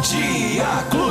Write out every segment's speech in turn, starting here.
Dia Clube.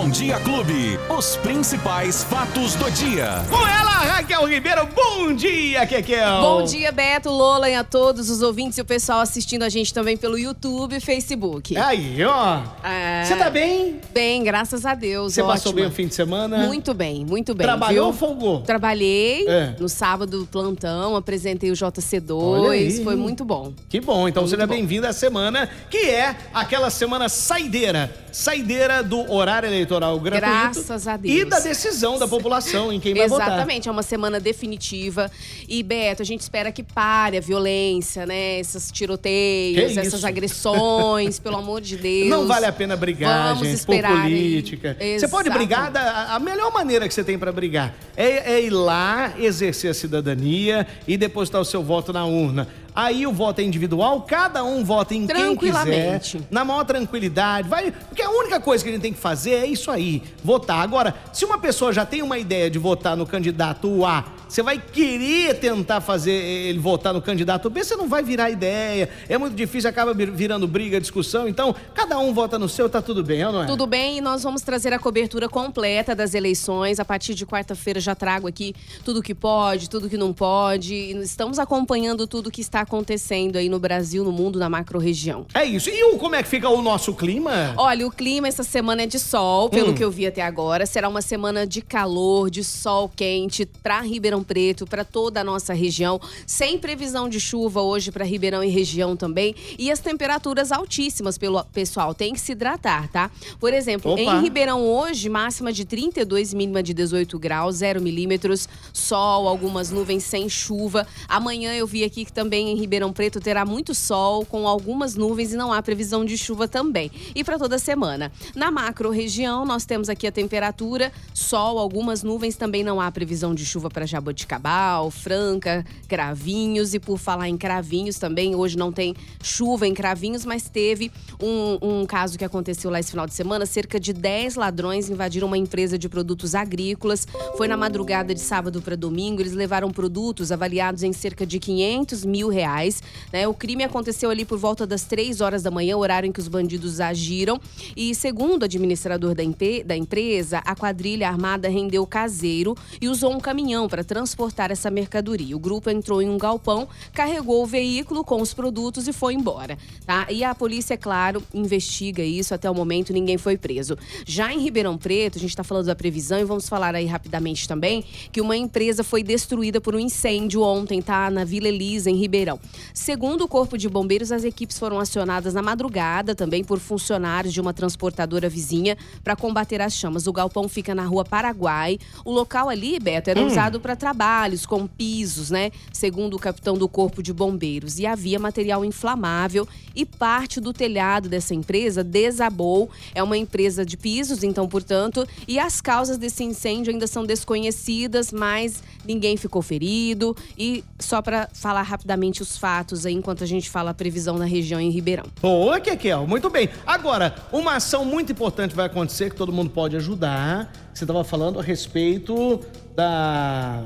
Bom Dia Clube, os principais fatos do dia. Com ela, Raquel Ribeiro. Bom dia, Kekel. Bom dia, Beto, Lola e a todos os ouvintes e o pessoal assistindo a gente também pelo YouTube e Facebook. Aí, ó. É. Você tá bem? Bem, graças a Deus. Você passou bem o fim de semana? Muito bem, muito bem. Trabalhou ou folgou? Trabalhei É. no sábado, plantão, apresentei o Olha JC2, aí. foi muito bom. Que bom, então seja bem-vindo à semana, que é aquela semana saideira. Saideira do horário eleitoral gratuito. Graças a Deus. E da decisão da população em quem vai votar. Exatamente, é uma semana definitiva. E, Beto, a gente espera que pare a violência, né? Esses Que tiroteios, isso? essas agressões, pelo amor de Deus. Não vale a pena brigar, Vamos gente, esperar por política. Você pode brigar da a melhor maneira que você tem pra brigar é, é ir lá, exercer a cidadania e depositar o seu voto na urna. Aí o voto é individual, cada um vota em quem quiser, Tranquilamente. na maior tranquilidade. Vai, porque a única coisa que a gente tem que fazer é isso aí, votar. Agora, se uma pessoa já tem uma ideia de votar no candidato A, você vai querer tentar fazer ele votar no candidato B, você não vai virar ideia. É muito difícil, acaba vir- virando briga, discussão. Então, cada um vota no seu, tá tudo bem, é não é? Tudo bem, e nós vamos trazer a cobertura completa das eleições. A partir de quarta-feira já trago aqui tudo que pode, tudo que não pode. E estamos acompanhando tudo que está acontecendo aí no Brasil, no mundo, na macro-região. É isso. E o, como é que fica o nosso clima? Olha, o clima essa semana é de sol, pelo Hum. que eu vi até agora. Será uma semana de calor, de sol quente para Ribeirão Preto, para toda a nossa região. Sem previsão de chuva hoje para Ribeirão e região também. E as temperaturas altíssimas, pelo pessoal. Tem que se hidratar, tá? Por exemplo, Opa. em Ribeirão hoje, máxima de 32, mínima de 18 graus, 0 milímetros, sol, algumas nuvens sem chuva. Amanhã eu vi aqui que também em Ribeirão Preto terá muito sol, com algumas nuvens e não há previsão de chuva também. E para toda semana. Na macro região, nós temos aqui a temperatura, sol, algumas nuvens, também não há previsão de chuva para Jaboticabal, Franca, Cravinhos. E por falar em Cravinhos também, hoje não tem chuva em Cravinhos, mas teve um, um caso que aconteceu lá esse final de semana. Cerca de 10 ladrões invadiram uma empresa de produtos agrícolas. Foi na madrugada de sábado para domingo. Eles levaram produtos avaliados em cerca de 500 mil reais. né? O crime aconteceu ali por volta das 3 horas da manhã, horário em que os bandidos agiram. E segundo o administrador da, da empresa, a quadrilha armada rendeu caseiro e usou um caminhão para transportar essa mercadoria. O grupo entrou em um galpão, carregou o veículo com os produtos e foi embora. Tá? E a polícia, é claro, investiga isso. Até o momento, ninguém foi preso. Já em Ribeirão Preto, a gente está falando da previsão e vamos falar aí rapidamente também que uma empresa foi destruída por um incêndio ontem, tá? Na Vila Elisa, em Ribeirão. Segundo o Corpo de Bombeiros, as equipes foram acionadas na madrugada também por funcionários de uma transportadora vizinha para combater as chamas. O galpão fica na rua Paraguai. O local ali, Beto, era usado para trabalhos com pisos, né? Segundo o capitão do Corpo de Bombeiros. E havia material inflamável e parte do telhado dessa empresa desabou. É uma empresa de pisos, então, portanto, e as causas desse incêndio ainda são desconhecidas, mas ninguém ficou ferido. E só para falar rapidamente os fatos aí, enquanto a gente fala a previsão na região em Ribeirão. Boa, Kekel. Muito bem. Agora, uma ação muito importante vai acontecer que todo mundo pode ajudar. Você estava falando a respeito da.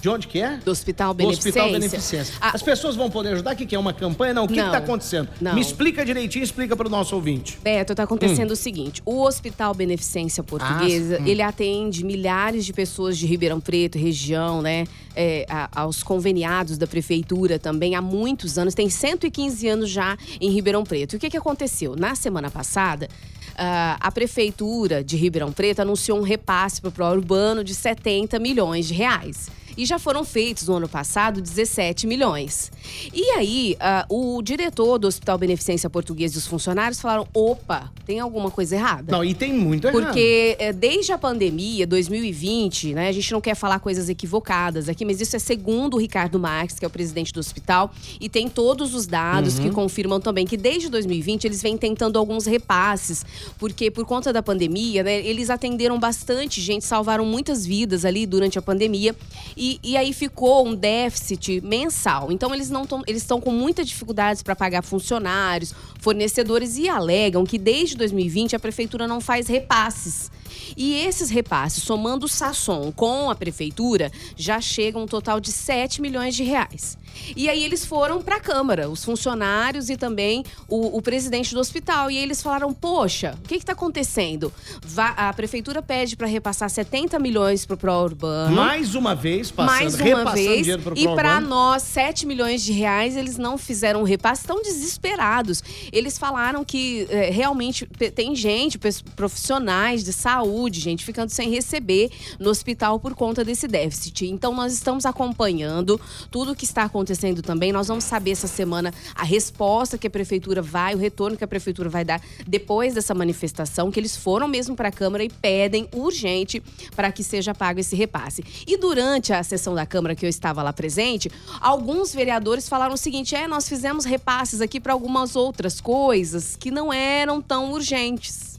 De onde que é? Do Hospital Do Beneficência. Hospital Beneficência. Ah, As pessoas vão poder ajudar? O que que é uma campanha? Não. O que está acontecendo? Não. Me explica direitinho, explica para o nosso ouvinte. Beto, tá acontecendo o seguinte: o Hospital Beneficência Portuguesa, Hum. Ah, hum. ele atende milhares de pessoas de Ribeirão Preto, região, né? é, a- aos conveniados da prefeitura também há muitos anos, tem 115 anos já em Ribeirão Preto. E o que, que aconteceu? Na semana passada. Ah, a prefeitura de Ribeirão Preto anunciou um repasse para o Pro Urbano de 70 milhões de reais. E já foram feitos no ano passado 17 milhões. E aí, ah, o diretor do Hospital Beneficência Portuguesa e os funcionários falaram: opa, tem alguma coisa errada? Não, e tem muito errado. Porque é, desde a pandemia, 2020, né, a gente não quer falar coisas equivocadas aqui, mas isso é segundo o Ricardo Marques, que é o presidente do hospital, e tem todos os dados Uhum. que confirmam também que desde 2020 eles vêm tentando alguns repasses, porque por conta da pandemia, né, eles atenderam bastante gente, salvaram muitas vidas ali durante a pandemia, e, e aí ficou um déficit mensal. Então eles não tão, eles estão com muitas dificuldades para pagar funcionários, fornecedores e alegam que desde 2020 a prefeitura não faz repasses. E esses repasses, somando o Sasson com a prefeitura, já chegam um total de 7 milhões de reais. E aí eles foram para a Câmara, os funcionários e também o, o, presidente do hospital. E eles falaram: Poxa, o que está acontecendo? a prefeitura pede para repassar 70 milhões para o Pro Urbano. Mais uma vez, passando, Mais uma vez. E para nós, 7 milhões de reais, eles não fizeram o repasse, estão desesperados. Eles falaram que é, realmente tem gente, profissionais de saúde, gente ficando sem receber no hospital por conta desse déficit. Então, nós estamos acompanhando tudo o que está acontecendo também. Nós vamos saber essa semana a resposta que a prefeitura vai, o retorno que a prefeitura vai dar depois dessa manifestação, que eles foram mesmo para a Câmara e pedem urgente para que seja pago esse repasse. E durante a sessão da Câmara que eu estava lá presente, alguns vereadores falaram o seguinte: é, nós fizemos repasses aqui para algumas outras coisas que não eram tão urgentes.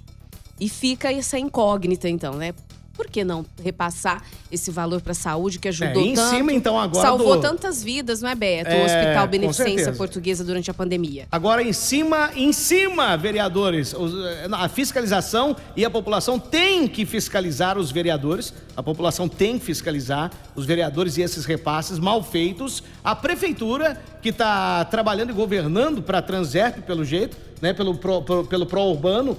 E fica essa incógnita, então, né? por que não repassar esse valor para a saúde que ajudou é, em tanto? Cima, então, agora salvou do... tantas vidas, não é, Beto? É, o Hospital Beneficência Portuguesa durante a pandemia. Agora, em cima, em cima, vereadores, a fiscalização e a população tem que fiscalizar os vereadores. A população tem que fiscalizar os vereadores e esses repasses mal feitos. A prefeitura, que está trabalhando e governando para a Transerp, pelo jeito, né, pelo, pro, pro, pelo pró-urbano,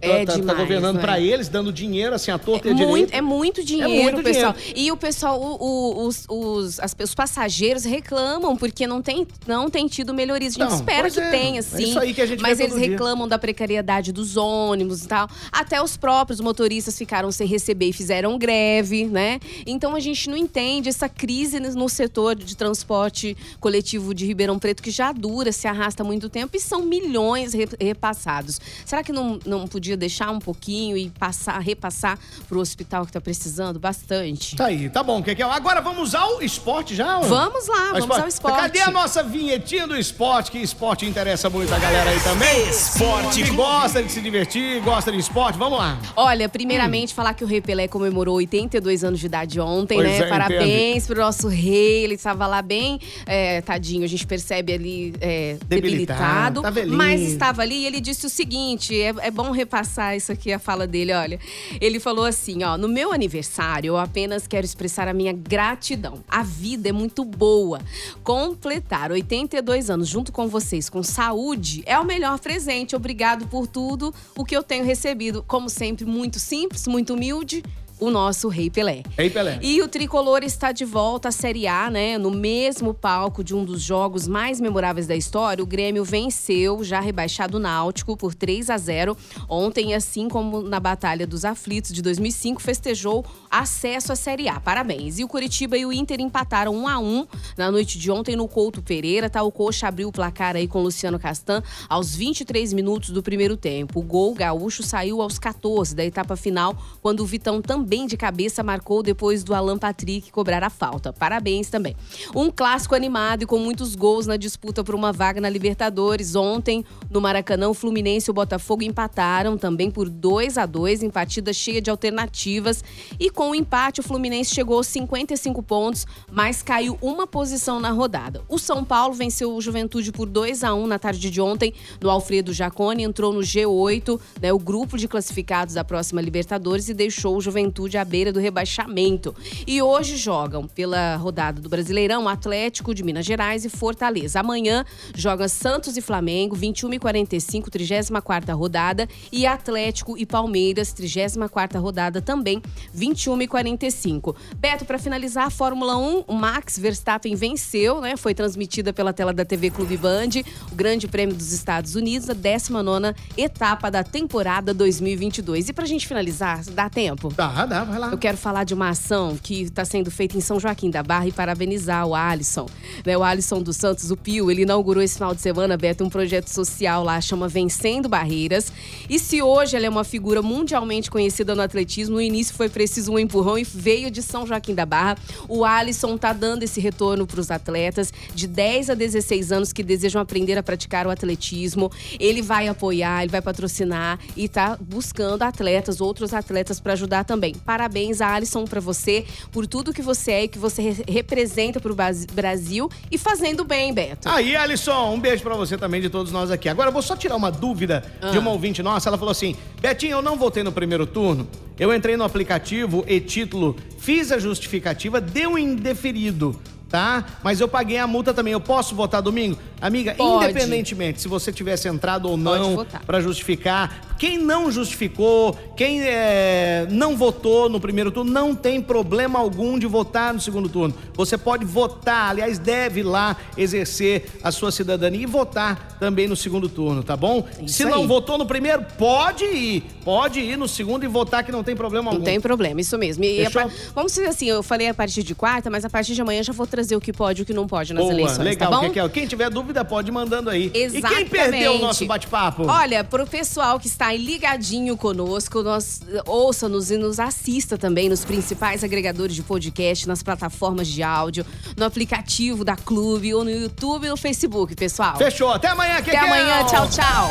é tá, demais, tá governando para é? eles, dando dinheiro assim à torta é e muito, É muito dinheiro, é muito pessoal. Dinheiro. E o pessoal, o, o, os, os, as, os passageiros reclamam porque não tem, não tem tido melhorias. A gente não, espera que é. tenha, sim. É isso aí que a gente mas eles reclamam dia. da precariedade dos ônibus e tal. Até os próprios motoristas ficaram sem receber e fizeram greve, né? Então a gente não entende essa crise no setor de transporte coletivo de Ribeirão Preto que já dura, se arrasta há muito tempo e são milhões repassados. Será que não, não podia podia deixar um pouquinho e passar, repassar pro hospital que tá precisando bastante. Tá aí, tá bom, Kekel. Agora vamos ao esporte já? Ou? Vamos lá, ao vamos esporte. ao esporte. Cadê a nossa vinhetinha do esporte? Que esporte interessa muito a galera aí também. Esporte. Que gosta de se divertir, gosta de esporte. Vamos lá. Olha, primeiramente hum. falar que o Rei Pelé comemorou 82 anos de idade ontem, pois né? É, Parabéns entendo. pro nosso rei. Ele estava lá bem, é, tadinho, a gente percebe ali é, debilitado. debilitado tá mas estava ali e ele disse o seguinte: é, é bom reparar passar isso aqui, a fala dele, olha. Ele falou assim, ó, no meu aniversário eu apenas quero expressar a minha gratidão. A vida é muito boa. Completar 82 anos junto com vocês com saúde é o melhor presente. Obrigado por tudo o que eu tenho recebido. Como sempre, muito simples, muito humilde o nosso Rei Pelé. Rei Pelé. E o tricolor está de volta à Série A, né? No mesmo palco de um dos jogos mais memoráveis da história, o Grêmio venceu, já rebaixado o Náutico por 3 a 0 ontem, assim como na Batalha dos Aflitos de 2005, festejou acesso à Série A. Parabéns. E o Curitiba e o Inter empataram 1 a 1 na noite de ontem no Couto Pereira, tá? O Coxa abriu o placar aí com o Luciano Castan aos 23 minutos do primeiro tempo. O gol gaúcho saiu aos 14 da etapa final, quando o Vitão também também de cabeça marcou depois do Alan Patrick cobrar a falta. Parabéns também. Um clássico animado e com muitos gols na disputa por uma vaga na Libertadores. Ontem, no Maracanã, o Fluminense e o Botafogo empataram também por 2 a 2 em partida cheia de alternativas. E com o empate, o Fluminense chegou aos 55 pontos, mas caiu uma posição na rodada. O São Paulo venceu o Juventude por 2 a 1 na tarde de ontem no Alfredo Jacone, entrou no G8, né, o grupo de classificados da próxima Libertadores, e deixou o Juventude Juventude à beira do rebaixamento. E hoje jogam pela rodada do Brasileirão Atlético de Minas Gerais e Fortaleza. Amanhã joga Santos e Flamengo, 21 e 45, 34 rodada. E Atlético e Palmeiras, 34 rodada também, 21 e 45. Beto, para finalizar, a Fórmula 1, o Max Verstappen venceu, né? Foi transmitida pela tela da TV Clube Band, o Grande Prêmio dos Estados Unidos, a 19 etapa da temporada 2022. E pra gente finalizar, dá tempo? Dá, vai lá. Eu quero falar de uma ação que está sendo feita em São Joaquim da Barra e parabenizar o Alisson. Né, o Alisson dos Santos, o Pio, ele inaugurou esse final de semana, Beto, um projeto social lá, chama Vencendo Barreiras. E se hoje ela é uma figura mundialmente conhecida no atletismo, no início foi preciso um empurrão e veio de São Joaquim da Barra. O Alisson tá dando esse retorno para os atletas de 10 a 16 anos que desejam aprender a praticar o atletismo. Ele vai apoiar, ele vai patrocinar e tá buscando atletas, outros atletas para ajudar também. Parabéns, Alisson, para você, por tudo que você é e que você re representa para o Brasil e fazendo bem, Beto. Aí, Alisson, um beijo para você também, de todos nós aqui. Agora, eu vou só tirar uma dúvida ah. de uma ouvinte nossa. Ela falou assim: Betinho, eu não votei no primeiro turno. Eu entrei no aplicativo e título, fiz a justificativa, deu indeferido. tá? Mas eu paguei a multa também. Eu posso votar domingo? Amiga, Pode. independentemente se você tivesse entrado ou não para justificar, quem não justificou, quem é, não votou no primeiro turno, não tem problema algum de votar no segundo turno. Você pode votar, aliás, deve lá exercer a sua cidadania e votar também no segundo turno, tá bom? Isso se não aí. votou no primeiro, pode ir. Pode ir no segundo e votar que não tem problema Não algum. tem problema, isso mesmo. E par- Vamos dizer assim, eu falei a partir de quarta, mas a partir de amanhã já vou trazer o que pode e o que não pode nas Boa, eleições, legal. tá bom? Kekel. Quem tiver dúvida pode ir mandando aí. Exatamente. E quem perdeu o nosso bate-papo? Olha, pro pessoal que está aí ligadinho conosco, nós ouça-nos e nos assista também nos principais agregadores de podcast, nas plataformas de áudio, no aplicativo da Clube ou no YouTube e no Facebook, pessoal. Fechou. Até amanhã, Até Kekel. amanhã, tchau, tchau.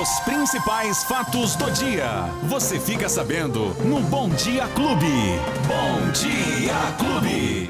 Os principais fatos do dia. Você fica sabendo no Bom Dia Clube. Bom Dia Clube.